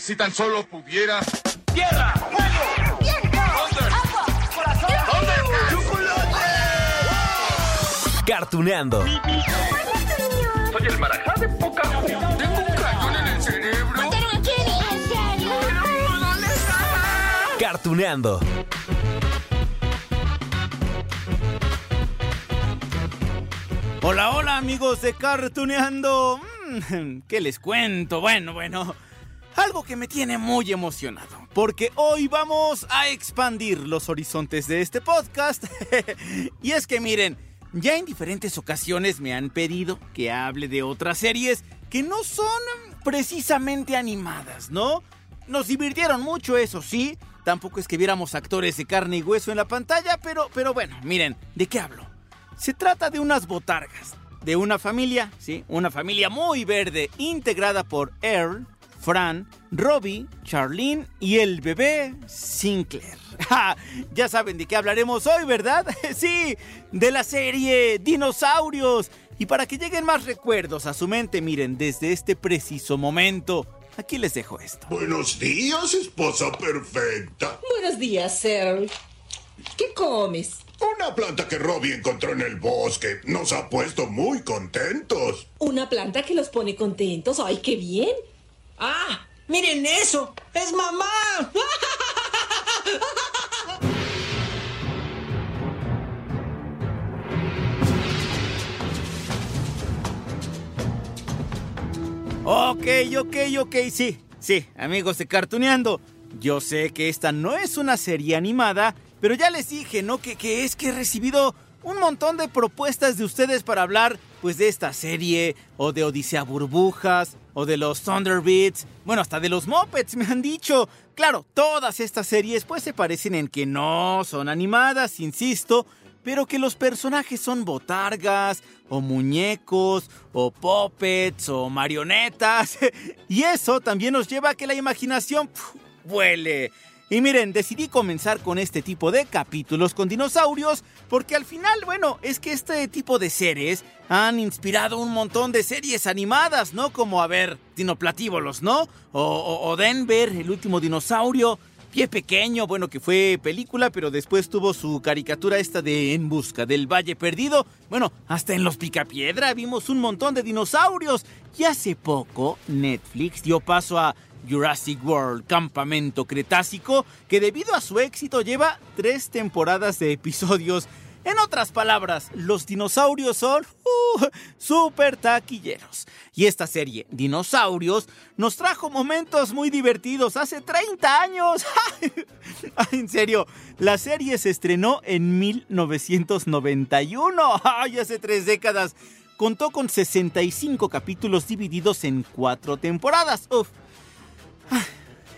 Si tan solo pudiera. ¡Tierra! ¡Fuego! ¡Viento! ¡Agua! ¡Corazón! ¿Dónde? Cartuneando. Soy el marajá de poca Tengo un cañón en el cerebro. ¿En serio? ¿Dónde está? Cartuneando. Hola, hola amigos de Cartuneando. Mm, ¿Qué les cuento? Bueno, bueno. Algo que me tiene muy emocionado. Porque hoy vamos a expandir los horizontes de este podcast. y es que miren, ya en diferentes ocasiones me han pedido que hable de otras series que no son precisamente animadas, ¿no? Nos divirtieron mucho, eso sí. Tampoco es que viéramos actores de carne y hueso en la pantalla, pero, pero bueno, miren, ¿de qué hablo? Se trata de unas botargas, de una familia, ¿sí? Una familia muy verde, integrada por Earl, Fran, Robbie, Charlene y el bebé Sinclair. Ja, ya saben de qué hablaremos hoy, ¿verdad? Sí, de la serie Dinosaurios. Y para que lleguen más recuerdos a su mente, miren, desde este preciso momento, aquí les dejo esto. Buenos días, esposa perfecta. Buenos días, Earl. ¿Qué comes? Una planta que Robbie encontró en el bosque nos ha puesto muy contentos. Una planta que los pone contentos. ¡Ay, qué bien! ¡Ah! ¡Miren eso! ¡Es mamá! Ok, ok, ok, sí, sí, amigos de Cartuneando. Yo sé que esta no es una serie animada, pero ya les dije, ¿no? Que, que es que he recibido un montón de propuestas de ustedes para hablar, pues, de esta serie, o de Odisea Burbujas, o de los Thunderbirds, bueno, hasta de los Muppets, me han dicho. Claro, todas estas series, pues, se parecen en que no son animadas, insisto, pero que los personajes son botargas, o muñecos, o puppets, o marionetas. Y eso también nos lleva a que la imaginación pf, vuele. Y miren, decidí comenzar con este tipo de capítulos con dinosaurios porque al final, bueno, es que este tipo de series han inspirado un montón de series animadas, ¿no? Como, a ver, Dinoplatívolos, ¿no? O, o, o Denver, el último dinosaurio. Pie Pequeño, bueno, que fue película, pero después tuvo su caricatura esta de En Busca del Valle Perdido. Bueno, hasta en Los Picapiedra vimos un montón de dinosaurios. Y hace poco, Netflix dio paso a Jurassic World Campamento Cretácico, que debido a su éxito lleva tres temporadas de episodios. En otras palabras, los dinosaurios son uh, súper taquilleros. Y esta serie, Dinosaurios, nos trajo momentos muy divertidos hace 30 años. en serio, la serie se estrenó en 1991. ¡Ay, hace tres décadas! Contó con 65 capítulos divididos en cuatro temporadas. Uf.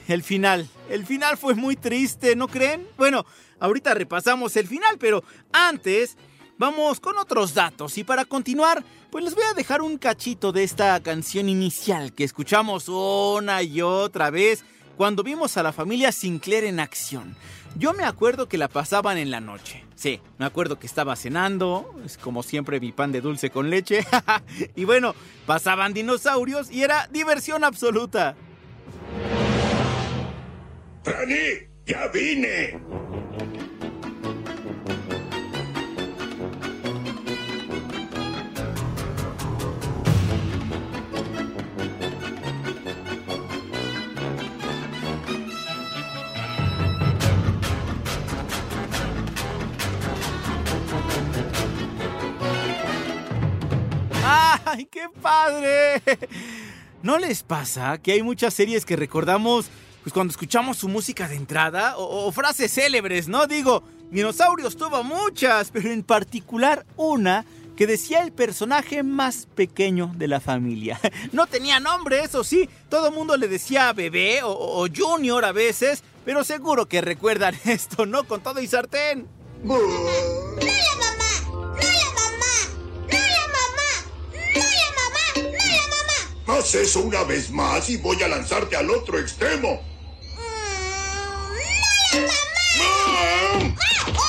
El final, el final fue muy triste, ¿no creen? Bueno, ahorita repasamos el final, pero antes vamos con otros datos y para continuar, pues les voy a dejar un cachito de esta canción inicial que escuchamos una y otra vez cuando vimos a la familia Sinclair en acción. Yo me acuerdo que la pasaban en la noche. Sí, me acuerdo que estaba cenando, es como siempre mi pan de dulce con leche. y bueno, pasaban dinosaurios y era diversión absoluta. ¡Franny! ¡Ya vine! ¡Ay, qué padre! ¿No les pasa que hay muchas series que recordamos pues cuando escuchamos su música de entrada o, frases célebres, ¿no? Digo, Dinosaurios tuvo muchas, pero en particular una que decía el personaje más pequeño de la familia. No tenía nombre, eso sí, todo el mundo le decía bebé o, junior a veces, pero seguro que recuerdan esto, ¿no? Con todo y sartén. ¡No la mamá! Haz eso una vez más y voy a lanzarte al otro extremo. ¡No la mamá!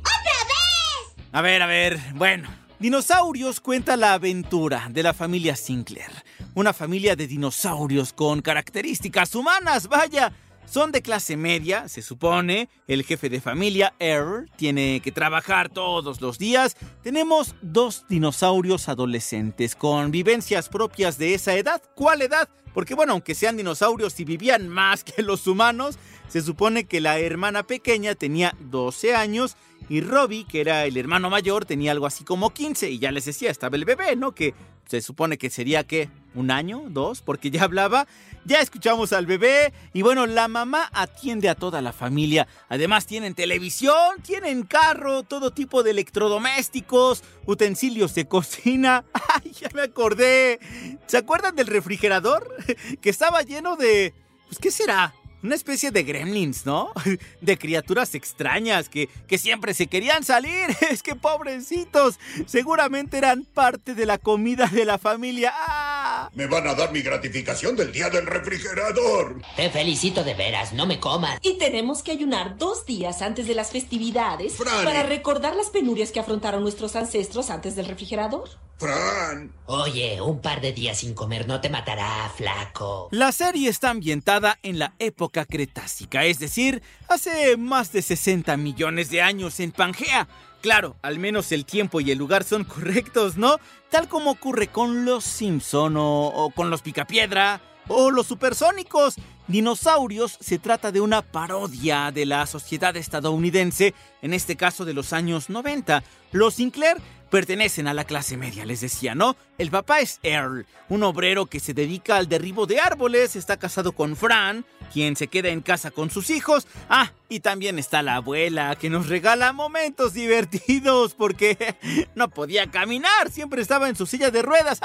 ¡Otra vez! A ver, a ver, bueno. Dinosaurios cuenta la aventura de la familia Sinclair. Una familia de dinosaurios con características humanas, vaya. Son de clase media, se supone. El jefe de familia, Earl, tiene que trabajar todos los días. Tenemos dos dinosaurios adolescentes con vivencias propias de esa edad. ¿Cuál edad? Porque bueno, aunque sean dinosaurios y vivían más que los humanos, se supone que la hermana pequeña tenía 12 años y Robbie, que era el hermano mayor, tenía algo así como 15 y ya les decía, estaba el bebé, ¿no? Que se supone que sería que un año, dos, porque ya hablaba. Ya escuchamos al bebé y bueno, la mamá atiende a toda la familia. Además tienen televisión, tienen carro, todo tipo de electrodomésticos, utensilios de cocina. ¡Ay, ya me acordé! ¿Se acuerdan del refrigerador? Que estaba lleno de... Pues, ¿qué será? Una especie de gremlins, ¿no? De criaturas extrañas que, que siempre se querían salir. Es que pobrecitos. Seguramente eran parte de la comida de la familia. ¡Ah! Me van a dar mi gratificación del día del refrigerador. Te felicito de veras, no me comas. Y tenemos que ayunar dos días antes de las festividades Fran. para recordar las penurias que afrontaron nuestros ancestros antes del refrigerador. Fran, Oye, un par de días sin comer no te matará, flaco. La serie está ambientada en la época cretácica, es decir, hace más de 60 millones de años en Pangea. Claro, al menos el tiempo y el lugar son correctos, ¿no? Tal como ocurre con los Simpson o, o con los Picapiedra o los Supersónicos. Dinosaurios se trata de una parodia de la sociedad estadounidense, en este caso de los años 90. Los Sinclair pertenecen a la clase media, les decía, ¿no? El papá es Earl, un obrero que se dedica al derribo de árboles, está casado con Fran, quien se queda en casa con sus hijos. Ah, y también está la abuela, que nos regala momentos divertidos porque no podía caminar, siempre estaba en su silla de ruedas.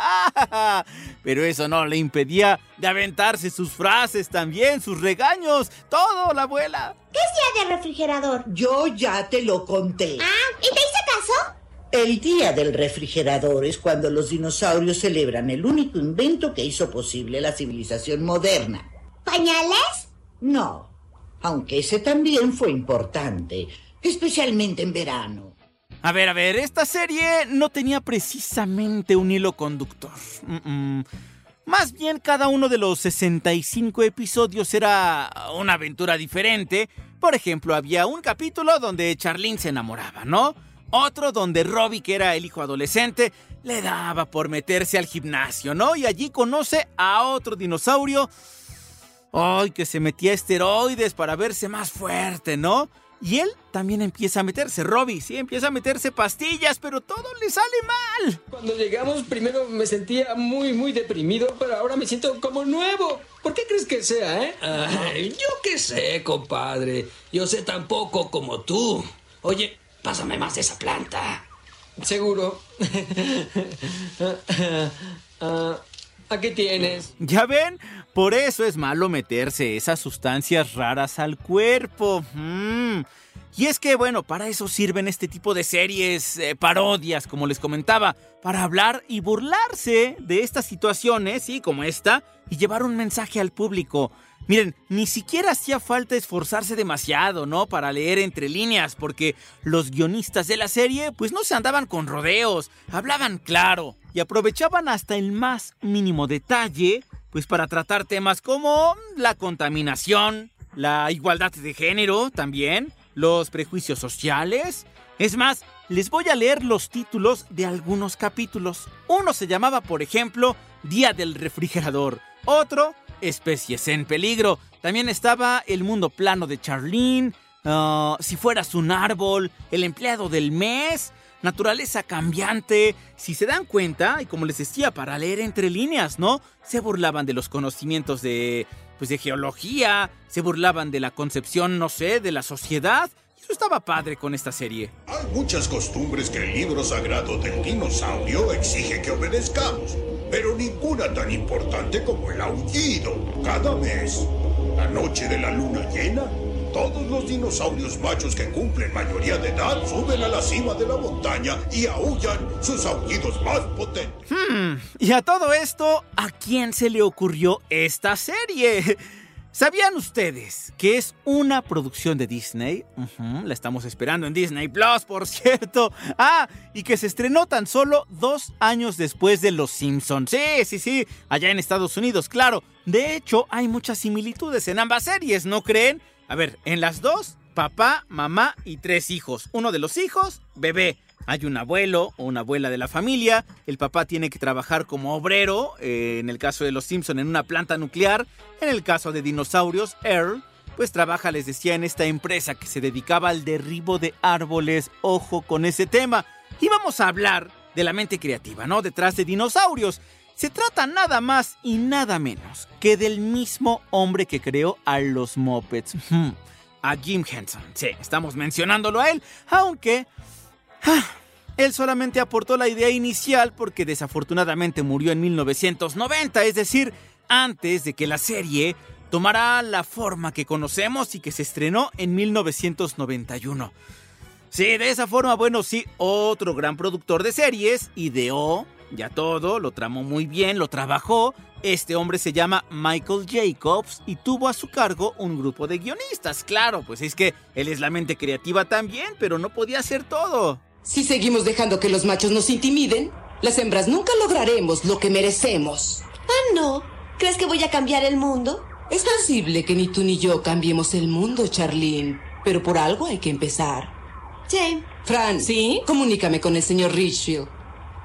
Pero eso no le impedía de aventarse sus frases también, sus regaños, todo, la abuela. ¿Qué es día del refrigerador? Yo ya te lo conté. Ah, ¿y te hice caso? El día del refrigerador es cuando los dinosaurios celebran el único invento que hizo posible la civilización moderna. ¿Pañales? No, aunque ese también fue importante, especialmente en verano. A ver, a ver, esta serie no tenía precisamente un hilo conductor. Mm, mm. Más bien cada uno de los 65 episodios era una aventura diferente. Por ejemplo, había un capítulo donde Charlene se enamoraba, ¿no? Otro donde Robbie, que era el hijo adolescente, le daba por meterse al gimnasio, ¿no? Y allí conoce a otro dinosaurio. ¡Ay, que se metía esteroides para verse más fuerte, ¿no? Y él también empieza a meterse, Robbie, sí, empieza a meterse pastillas, pero todo le sale mal. Cuando llegamos primero me sentía muy, muy deprimido, pero ahora me siento como nuevo. ¿Por qué crees que sea, eh? Ay, yo qué sé, compadre. Yo sé tan poco como tú. Oye, pásame más de esa planta. Seguro. Ah, aquí tienes. ¿Ya ven? Por eso es malo meterse esas sustancias raras al cuerpo. Mm. Y es que, bueno, para eso sirven este tipo de series, eh, parodias, como les comentaba, para hablar y burlarse de estas situaciones, sí, como esta, y llevar un mensaje al público. Miren, ni siquiera hacía falta esforzarse demasiado, ¿no? Para leer entre líneas, porque los guionistas de la serie, pues no se andaban con rodeos, hablaban claro y aprovechaban hasta el más mínimo detalle, pues para tratar temas como la contaminación, la igualdad de género también, los prejuicios sociales. Es más, les voy a leer los títulos de algunos capítulos. Uno se llamaba, por ejemplo, Día del Refrigerador. Otro, Especies en Peligro. También estaba El Mundo Plano de Charlene. ah, si fueras un árbol, El Empleado del Mes. Naturaleza cambiante. Si se dan cuenta, y como les decía, para leer entre líneas, ¿no? Se burlaban de los conocimientos de, pues, de geología, se burlaban de la concepción, no sé, de la sociedad. Eso estaba padre con esta serie. Hay muchas costumbres que el libro sagrado del dinosaurio exige que obedezcamos, pero ninguna tan importante como el aullido. Cada mes, la noche de la luna llena, todos los dinosaurios machos que cumplen mayoría de edad suben a la cima de la montaña y aullan sus aullidos más potentes. Hmm, y a todo esto, ¿a quién se le ocurrió esta serie? ¿Sabían ustedes que es una producción de Disney? La estamos esperando en Disney Plus, por cierto. Ah, y que se estrenó tan solo dos años después de Los Simpsons. Sí, sí, sí, allá en Estados Unidos, claro. De hecho, hay muchas similitudes en ambas series, ¿no creen? A ver, en las dos, papá, mamá y tres hijos. Uno de los hijos, bebé. Hay un abuelo o una abuela de la familia. El papá tiene que trabajar como obrero, eh, en el caso de los Simpson en una planta nuclear. En el caso de dinosaurios, Earl, pues trabaja, les decía, en esta empresa que se dedicaba al derribo de árboles. Ojo con ese tema. Y vamos a hablar de la mente creativa, ¿no? Detrás de dinosaurios. Se trata nada más y nada menos que del mismo hombre que creó a los Muppets. Hmm, A Jim Henson. Sí, estamos mencionándolo a él, aunque Ah, Él solamente aportó la idea inicial porque desafortunadamente murió en 1990, es decir, antes de que la serie tomara la forma que conocemos y que se estrenó en 1991. Sí, de esa forma, bueno, sí, otro gran productor de series ideó ya todo, lo tramó muy bien, lo trabajó. Este hombre se llama Michael Jacobs y tuvo a su cargo un grupo de guionistas. Claro, pues es que él es la mente creativa también, pero no podía hacer todo. Si seguimos dejando que los machos nos intimiden, las hembras nunca lograremos lo que merecemos. Ah, no. ¿Crees que voy a cambiar el mundo? Es posible que ni tú ni yo cambiemos el mundo, Charlene, pero por algo hay que empezar. Sí. Fran, ¿sí? Comunícame con el señor Richfield.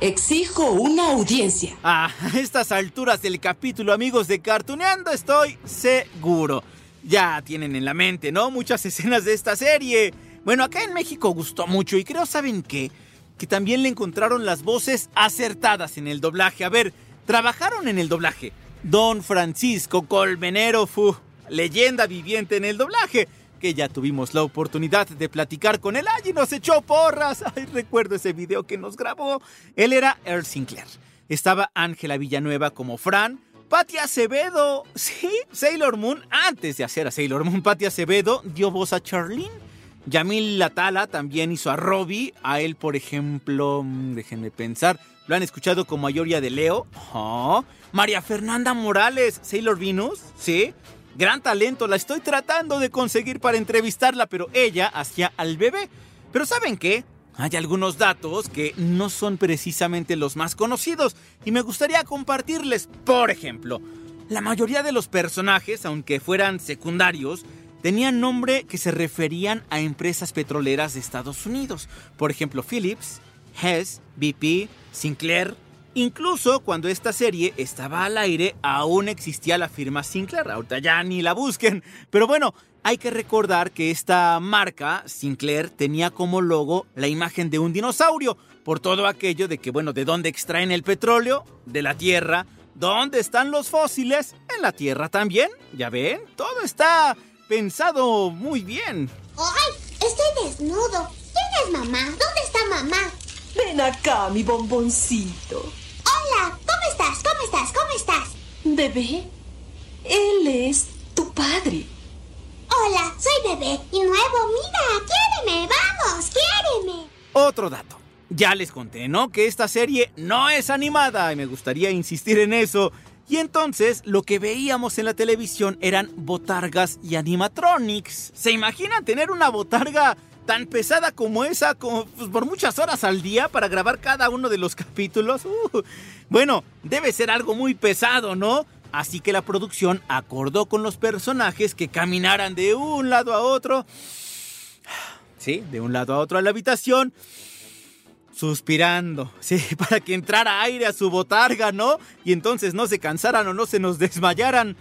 Exijo una audiencia. A estas alturas del capítulo, amigos de Cartuneando, estoy seguro. Ya tienen en la mente, ¿no? Muchas escenas de esta serie. Bueno, acá en México gustó mucho y creo, ¿saben qué? Que también le encontraron las voces acertadas en el doblaje. A ver, trabajaron en el doblaje. Don Francisco Colmenero, fu, leyenda viviente en el doblaje, que ya tuvimos la oportunidad de platicar con él y nos echó porras. Ay, recuerdo ese video que nos grabó. Él era Earl Sinclair. Estaba Ángela Villanueva como Fran, Patti Acevedo, sí, Sailor Moon, antes de hacer a Sailor Moon, Patti Acevedo dio voz a Charlene. Yamil Latala también hizo a Robbie. A él, por ejemplo, mm, déjenme pensar. ¿Lo han escuchado como Ayoria de Leo? Oh. María Fernanda Morales, Sailor Venus, ¿sí? Gran talento, la estoy tratando de conseguir para entrevistarla, pero ella hacía al bebé. Pero ¿saben qué? Hay algunos datos que no son precisamente los más conocidos y me gustaría compartirles. Por ejemplo, la mayoría de los personajes, aunque fueran secundarios, tenían nombre que se referían a empresas petroleras de Estados Unidos. Por ejemplo, Phillips, Hess, BP, Sinclair. Incluso cuando esta serie estaba al aire, aún existía la firma Sinclair. Ahorita ya ni la busquen. Pero bueno, hay que recordar que esta marca, Sinclair, tenía como logo la imagen de un dinosaurio. Por todo aquello de que, bueno, ¿de dónde extraen el petróleo? De la Tierra. ¿Dónde están los fósiles? En la Tierra también. ¿Ya ven? Todo está pensado muy bien. ¡Ay! Estoy desnudo. ¿Quién es mamá? ¿Dónde está mamá? Ven acá, mi bomboncito. Hola, ¿cómo estás? ¿Cómo estás? ¿Cómo estás? Bebé, él es tu padre. Hola, soy bebé y nuevo. Mira, quiéreme, vamos, quiéreme. Otro dato. Ya les conté, ¿no? Que esta serie no es animada y me gustaría insistir en eso. Y entonces lo que veíamos en la televisión eran botargas y animatronics. ¿Se imaginan tener una botarga tan pesada como esa pues, por muchas horas al día para grabar cada uno de los capítulos? Uh, bueno, debe ser algo muy pesado, ¿no? Así que la producción acordó con los personajes que caminaran de un lado a otro. Sí, de un lado a otro a la habitación suspirando, sí, para que entrara aire a su botarga, ¿no? Y entonces no se cansaran o no se nos desmayaran.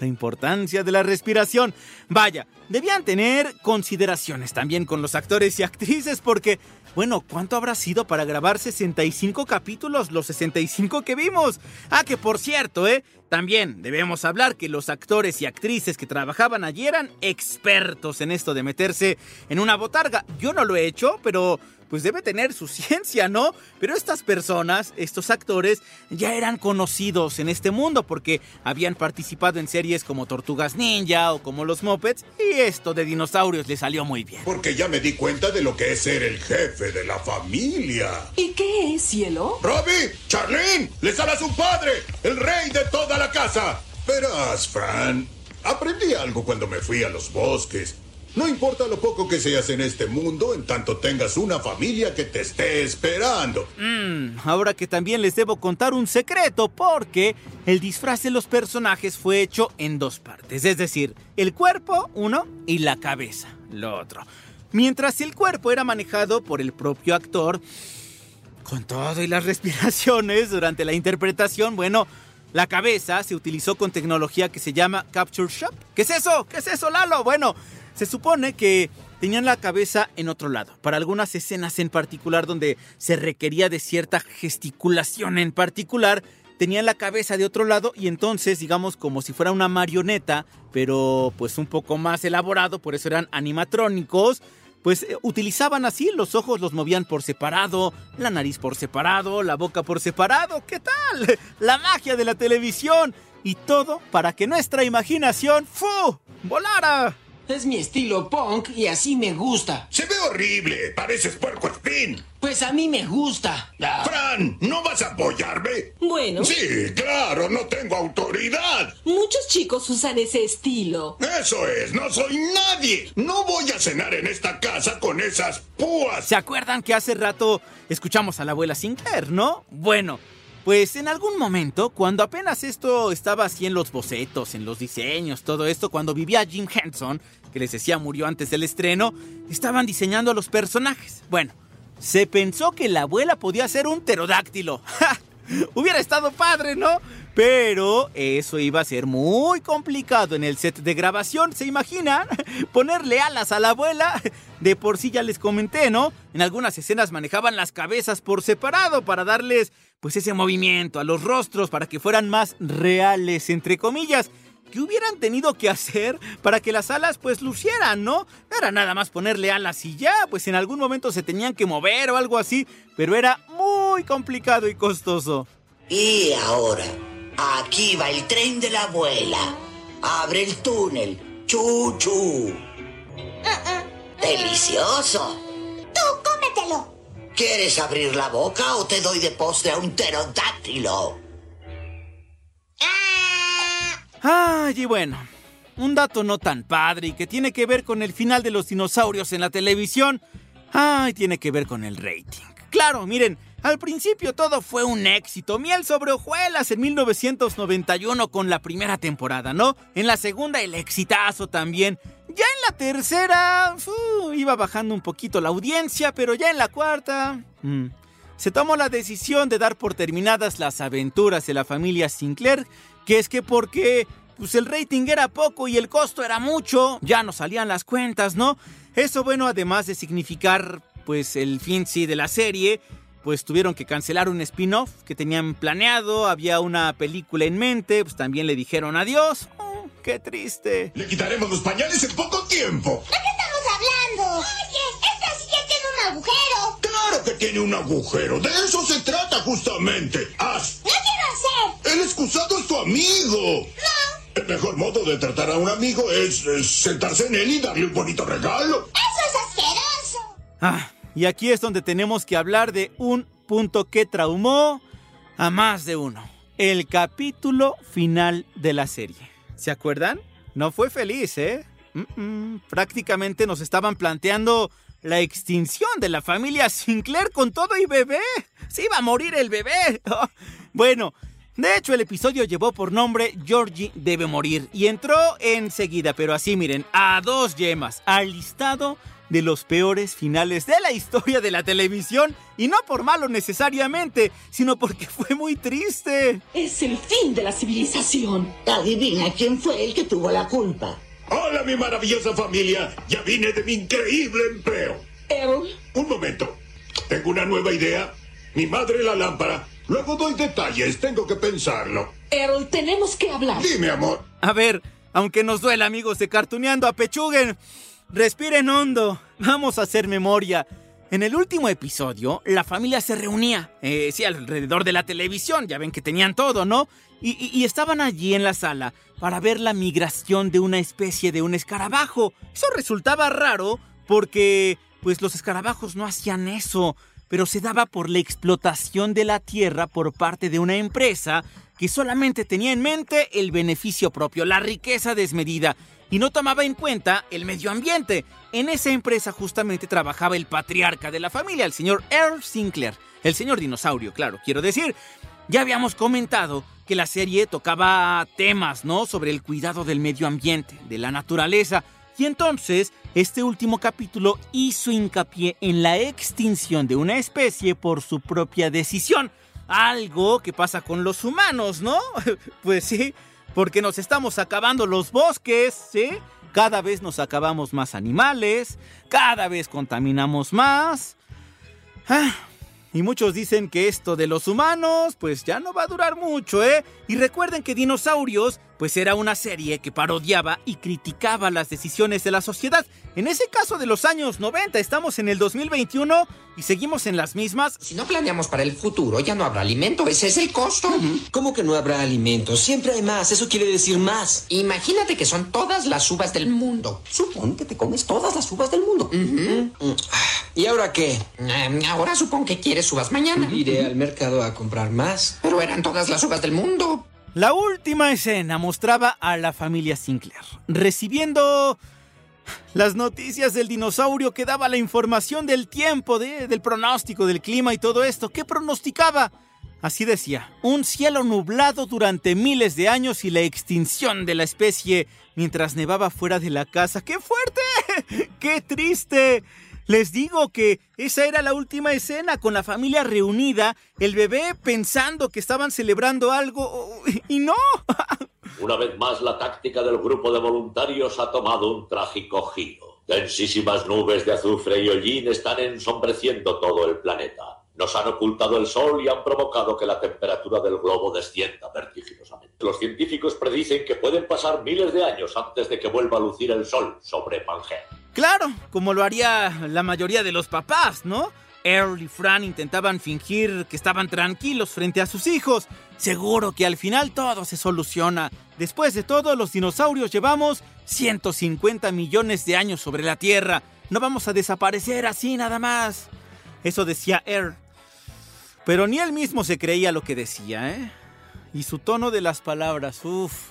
La importancia de la respiración. Vaya, debían tener consideraciones también con los actores y actrices porque Bueno, ¿cuánto habrá sido para grabar 65 capítulos, los 65 que vimos? Ah, que por cierto, ¿eh? También debemos hablar que los actores y actrices que trabajaban allí eran expertos en esto de meterse en una botarga. Yo no lo he hecho, pero pues debe tener su ciencia, ¿no? Pero estas personas, estos actores, ya eran conocidos en este mundo porque habían participado en series como Tortugas Ninja o como Los Muppets y esto de dinosaurios les salió muy bien. Porque ya me di cuenta de lo que es ser el jefe de la familia. ¿Y qué es, cielo? ¡Robbie! ¡Charlene! ¡Les habla su padre! ¡El rey de toda la casa! Verás, Fran, aprendí algo cuando me fui a los bosques. No importa lo poco que seas en este mundo, en tanto tengas una familia que te esté esperando. Mm, ahora que también les debo contar un secreto, porque el disfraz de los personajes fue hecho en dos partes, es decir, el cuerpo, uno, y la cabeza, lo otro. Mientras el cuerpo era manejado por el propio actor, con todo y las respiraciones durante la interpretación, bueno, la cabeza se utilizó con tecnología que se llama Capture Shop. ¿Qué es eso? ¿Qué es eso, Lalo? Bueno, se supone que tenían la cabeza en otro lado, para algunas escenas en particular donde se requería de cierta gesticulación en particular, tenían la cabeza de otro lado y entonces, digamos, como si fuera una marioneta, pero pues un poco más elaborado, por eso eran animatrónicos, pues eh, utilizaban así, los ojos los movían por separado, la nariz por separado, la boca por separado, ¿qué tal? La magia de la televisión y todo para que nuestra imaginación, ¡fu! volara. Es mi estilo punk y así me gusta. Se ve horrible. Pareces puerco espín. Pues a mí me gusta. Ah. Fran, ¿no vas a apoyarme? Bueno. Sí, claro, no tengo autoridad. Muchos chicos usan ese estilo. Eso es, no soy nadie. No voy a cenar en esta casa con esas púas. ¿Se acuerdan que hace rato escuchamos a la abuela Sinclair, no? Bueno. Pues en algún momento, cuando apenas esto estaba así en los bocetos, en los diseños, todo esto, cuando vivía Jim Henson, que les decía murió antes del estreno, estaban diseñando a los personajes. Bueno, se pensó que la abuela podía ser un pterodáctilo. ¡Ja! Hubiera estado padre, ¿no? Pero eso iba a ser muy complicado en el set de grabación, ¿se imaginan? Ponerle alas a la abuela. De por sí ya les comenté, ¿no? En algunas escenas manejaban las cabezas por separado para darles pues ese movimiento a los rostros para que fueran más reales, entre comillas. ¿Qué hubieran tenido que hacer para que las alas pues lucieran, no? No era nada más ponerle alas y ya, pues en algún momento se tenían que mover o algo así, pero era muy complicado y costoso. Y ahora, aquí va el tren de la abuela. Abre el túnel. Chuchu. Delicioso. Tú cómetelo. ¿Quieres abrir la boca o te doy de postre a un pterodáctilo? Ay, y bueno, un dato no tan padre y que tiene que ver con el final de los dinosaurios en la televisión. Ay, tiene que ver con el rating. Claro, miren, al principio todo fue un éxito, miel sobre hojuelas en 1991 con la primera temporada, ¿no? En la segunda el exitazo también. Ya en la tercera iba bajando un poquito la audiencia, pero ya en la cuarta... mm, se tomó la decisión de dar por terminadas las aventuras de la familia Sinclair, que es que porque pues el rating era poco y el costo era mucho, ya no salían las cuentas, ¿no? Eso bueno, además de significar pues el fin sí de la serie, pues tuvieron que cancelar un spin-off que tenían planeado, había una película en mente, pues también le dijeron adiós. Oh, qué triste. Le quitaremos los pañales en poco tiempo. ¿De qué estamos hablando? Oye, esta silla tiene un agujero. Claro que tiene un agujero. De eso se trata justamente. Haz. No quiero hacer. El excusado es tu amigo. No. El mejor modo de tratar a un amigo es, es sentarse en él y darle un bonito regalo. Eso es asqueroso. Ah, y aquí es donde tenemos que hablar de un punto que traumó a más de uno. El capítulo final de la serie. ¿Se acuerdan? No fue feliz, ¿eh? Prácticamente nos estaban planteando la extinción de la familia Sinclair con todo y bebé. Se iba a morir el bebé. bueno, de hecho el episodio llevó por nombre Georgie debe morir y entró enseguida, pero así miren, a dos yemas, al listado de los peores finales de la historia de la televisión y no por malo necesariamente, sino porque fue muy triste. Es el fin de la civilización. Adivina quién fue el que tuvo la culpa. Hola, mi maravillosa familia. Ya vine de mi increíble empleo. Errol, Un momento. Tengo una nueva idea. Mi madre la lámpara. Luego doy detalles, tengo que pensarlo. Errol, tenemos que hablar. Dime, amor. A ver, aunque nos duela, amigos de Cartuneando, apechuguen. Respiren hondo. Vamos a hacer memoria. En el último episodio, la familia se reunía, eh, sí, alrededor de la televisión, ya ven que tenían todo, ¿no? Y, y- y estaban allí en la sala para ver la migración de una especie de un escarabajo. Eso resultaba raro porque, pues, los escarabajos no hacían eso, pero se daba por la explotación de la tierra por parte de una empresa que solamente tenía en mente el beneficio propio, la riqueza desmedida, y no tomaba en cuenta el medio ambiente. En esa empresa justamente trabajaba el patriarca de la familia, el señor Earl Sinclair, el señor dinosaurio, claro, quiero decir. Ya habíamos comentado que la serie tocaba temas, ¿no? Sobre el cuidado del medio ambiente, de la naturaleza. Y entonces, este último capítulo hizo hincapié en la extinción de una especie por su propia decisión. Algo que pasa con los humanos, ¿no? Pues sí, porque nos estamos acabando los bosques, ¿sí? Cada vez nos acabamos más animales, cada vez contaminamos más. Ah, y muchos dicen que esto de los humanos, pues ya no va a durar mucho, ¿eh? Y recuerden que Dinosaurios, pues era una serie que parodiaba y criticaba las decisiones de la sociedad. En ese caso de los años 90, estamos en el 2021 y seguimos en las mismas. Si no planeamos para el futuro, ya no habrá alimento. Ese es el costo. ¿Cómo que no habrá alimento? Siempre hay más. Eso quiere decir más. Imagínate que son todas las uvas del mundo. Supón que te comes todas las uvas del mundo. ¿Y ahora qué? Eh, ahora supón que quieres uvas mañana. Iré al mercado a comprar más. Pero eran todas las uvas del mundo. La última escena mostraba a la familia Sinclair recibiendo las noticias del dinosaurio que daba la información del tiempo, de- del pronóstico, del clima y todo esto. ¿Qué pronosticaba? Así decía, un cielo nublado durante miles de años y la extinción de la especie mientras nevaba fuera de la casa. ¡Qué fuerte! ¡Qué triste! Les digo que esa era la última escena con la familia reunida, el bebé pensando que estaban celebrando algo y no. Una vez más, la táctica del grupo de voluntarios ha tomado un trágico giro. Densísimas nubes de azufre y hollín están ensombreciendo todo el planeta. Nos han ocultado el sol y han provocado que la temperatura del globo descienda vertiginosamente. Los científicos predicen que pueden pasar miles de años antes de que vuelva a lucir el sol sobre Pangea. Claro, como lo haría la mayoría de los papás, ¿no? Earl y Fran intentaban fingir que estaban tranquilos frente a sus hijos. Seguro que al final todo se soluciona. Después de todo, los dinosaurios llevamos 150 millones de años sobre la Tierra. No vamos a desaparecer así nada más. Eso decía Earl. Pero ni él mismo se creía lo que decía, ¿eh? Y su tono de las palabras, uff.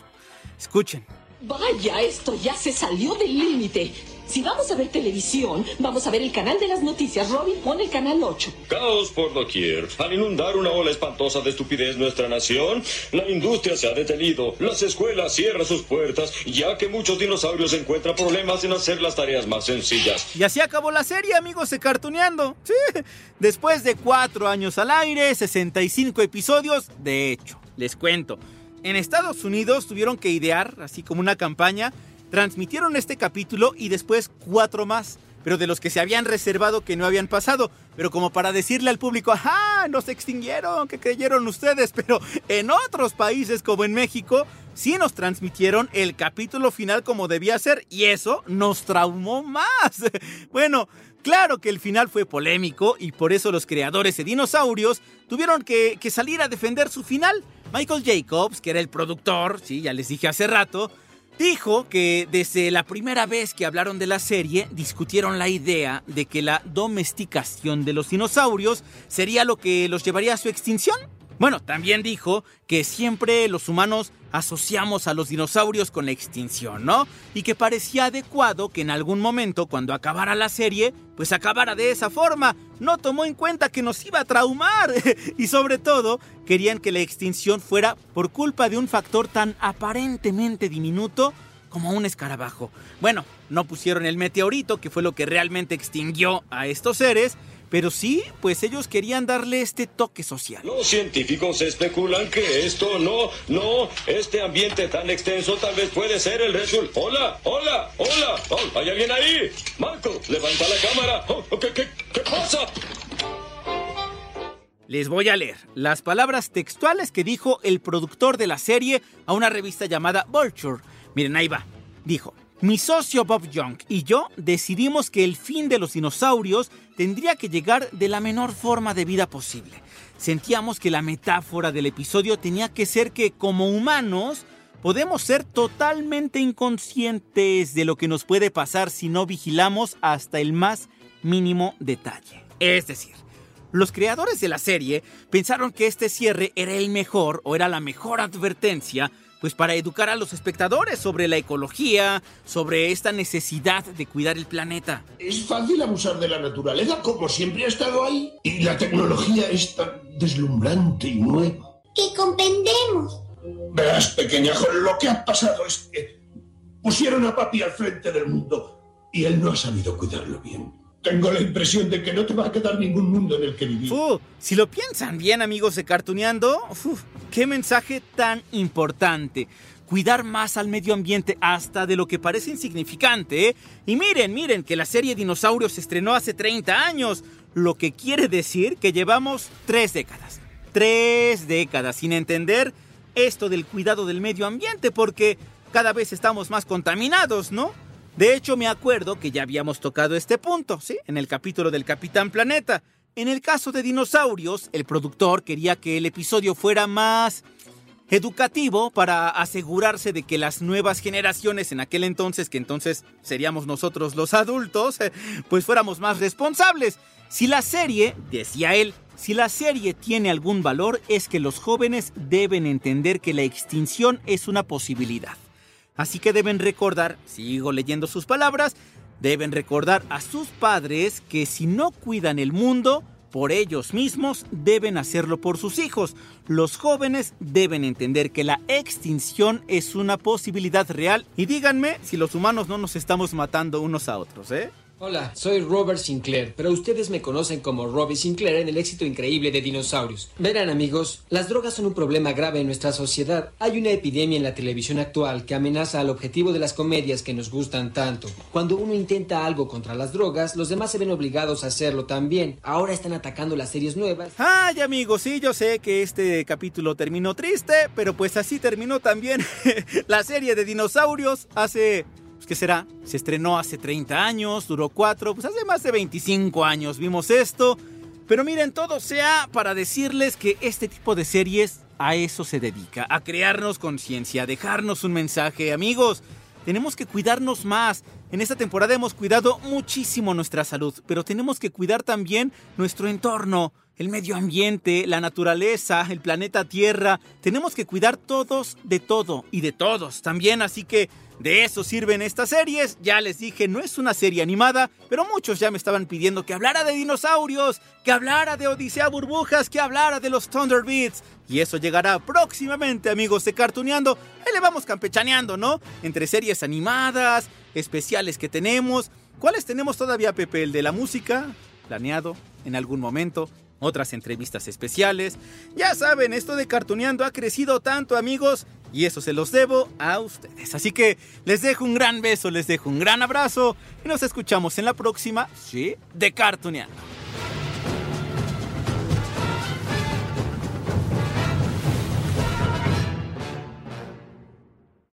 Escuchen. Vaya, esto ya se salió del límite. Si vamos a ver televisión, vamos a ver el canal de las noticias. Robin, pon el canal 8. Caos por doquier. Al inundar una ola espantosa de estupidez nuestra nación, la industria se ha detenido, las escuelas cierran sus puertas, ya que muchos dinosaurios encuentran problemas en hacer las tareas más sencillas. Y así acabó la serie, amigos de Cartuneando. Sí. Después de cuatro años al aire, 65 episodios, de hecho, les cuento. En Estados Unidos tuvieron que idear, así como una campaña, transmitieron este capítulo y después cuatro más, pero de los que se habían reservado que no habían pasado. Pero como para decirle al público, ¡ajá! Nos extinguieron, que creyeron ustedes. Pero en otros países como en México, sí nos transmitieron el capítulo final como debía ser y eso nos traumó más. Bueno, claro que el final fue polémico y por eso los creadores de dinosaurios tuvieron que, que salir a defender su final. Michael Jacobs, que era el productor, sí, ya les dije hace rato, Dijo que desde la primera vez que hablaron de la serie discutieron la idea de que la domesticación de los dinosaurios sería lo que los llevaría a su extinción. Bueno, también dijo que siempre los humanos asociamos a los dinosaurios con la extinción, ¿no? Y que parecía adecuado que en algún momento, cuando acabara la serie, pues acabara de esa forma. No tomó en cuenta que nos iba a traumar. y sobre todo, querían que la extinción fuera por culpa de un factor tan aparentemente diminuto como un escarabajo. Bueno, no pusieron el meteorito, que fue lo que realmente extinguió a estos seres, pero sí, pues ellos querían darle este toque social. Los científicos especulan que esto no, no, este ambiente tan extenso tal vez puede ser el resultado. Hola, hola, hola, oh, ¿hay alguien ahí? Marco, levanta la cámara. Oh, ¿qué, qué, qué pasa? Les voy a leer las palabras textuales que dijo el productor de la serie a una revista llamada Vulture. Miren, ahí va. Dijo, mi socio Bob Young y yo decidimos que el fin de los dinosaurios tendría que llegar de la menor forma de vida posible. Sentíamos que la metáfora del episodio tenía que ser que como humanos podemos ser totalmente inconscientes de lo que nos puede pasar si no vigilamos hasta el más mínimo detalle. Es decir, los creadores de la serie pensaron que este cierre era el mejor o era la mejor advertencia, pues para educar a los espectadores sobre la ecología, sobre esta necesidad de cuidar el planeta. Es fácil abusar de la naturaleza como siempre ha estado ahí. Y la tecnología es tan deslumbrante y nueva. Que comprendemos. Verás, pequeñajo, lo que ha pasado es que pusieron a papi al frente del mundo y él no ha sabido cuidarlo bien. Tengo la impresión de que no te va a quedar ningún mundo en el que vivir. Si lo piensan bien, amigos de Cartuneando, fu, qué mensaje tan importante. Cuidar más al medio ambiente hasta de lo que parece insignificante. ¿eh? Y miren, miren que la serie Dinosaurios se estrenó hace 30 años, lo que quiere decir que llevamos tres décadas. Tres décadas sin entender esto del cuidado del medio ambiente porque cada vez estamos más contaminados, ¿no? De hecho, me acuerdo que ya habíamos tocado este punto, ¿sí? En el capítulo del Capitán Planeta. En el caso de dinosaurios, el productor quería que el episodio fuera más educativo para asegurarse de que las nuevas generaciones en aquel entonces, que entonces seríamos nosotros los adultos, pues fuéramos más responsables. Si la serie, decía él, si la serie tiene algún valor es que los jóvenes deben entender que la extinción es una posibilidad. Así que deben recordar, sigo leyendo sus palabras, deben recordar a sus padres que si no cuidan el mundo, por ellos mismos deben hacerlo por sus hijos. Los jóvenes deben entender que la extinción es una posibilidad real y díganme si los humanos no nos estamos matando unos a otros, ¿eh? Hola, soy Robert Sinclair, pero ustedes me conocen como Robbie Sinclair en el éxito increíble de dinosaurios. Verán amigos, las drogas son un problema grave en nuestra sociedad. Hay una epidemia en la televisión actual que amenaza al objetivo de las comedias que nos gustan tanto. Cuando uno intenta algo contra las drogas, los demás se ven obligados a hacerlo también. Ahora están atacando las series nuevas. Ay amigos, sí, yo sé que este capítulo terminó triste, pero pues así terminó también la serie de dinosaurios hace ¿qué será? Se estrenó hace 30 años, duró 4, pues hace más de 25 años vimos esto. Pero miren, todo sea para decirles que este tipo de series a eso se dedica, a crearnos conciencia, a dejarnos un mensaje. Amigos, tenemos que cuidarnos más. En esta temporada hemos cuidado muchísimo nuestra salud, pero tenemos que cuidar también nuestro entorno, el medio ambiente, la naturaleza, el planeta Tierra. Tenemos que cuidar todos de todo y de todos también, así que de eso sirven estas series. Ya les dije, no es una serie animada, pero muchos ya me estaban pidiendo que hablara de dinosaurios, que hablara de Odisea Burbujas, que hablara de los Thunderbirds. Y eso llegará próximamente, amigos de Cartuneando. Ahí le vamos campechaneando, ¿no? Entre series animadas, especiales que tenemos. ¿Cuáles tenemos todavía, Pepe? El de la música, planeado en algún momento otras entrevistas especiales. Ya saben, esto de cartuneando ha crecido tanto, amigos, y eso se los debo a ustedes. Así que les dejo un gran beso, les dejo un gran abrazo y nos escuchamos en la próxima, sí, de cartuneando.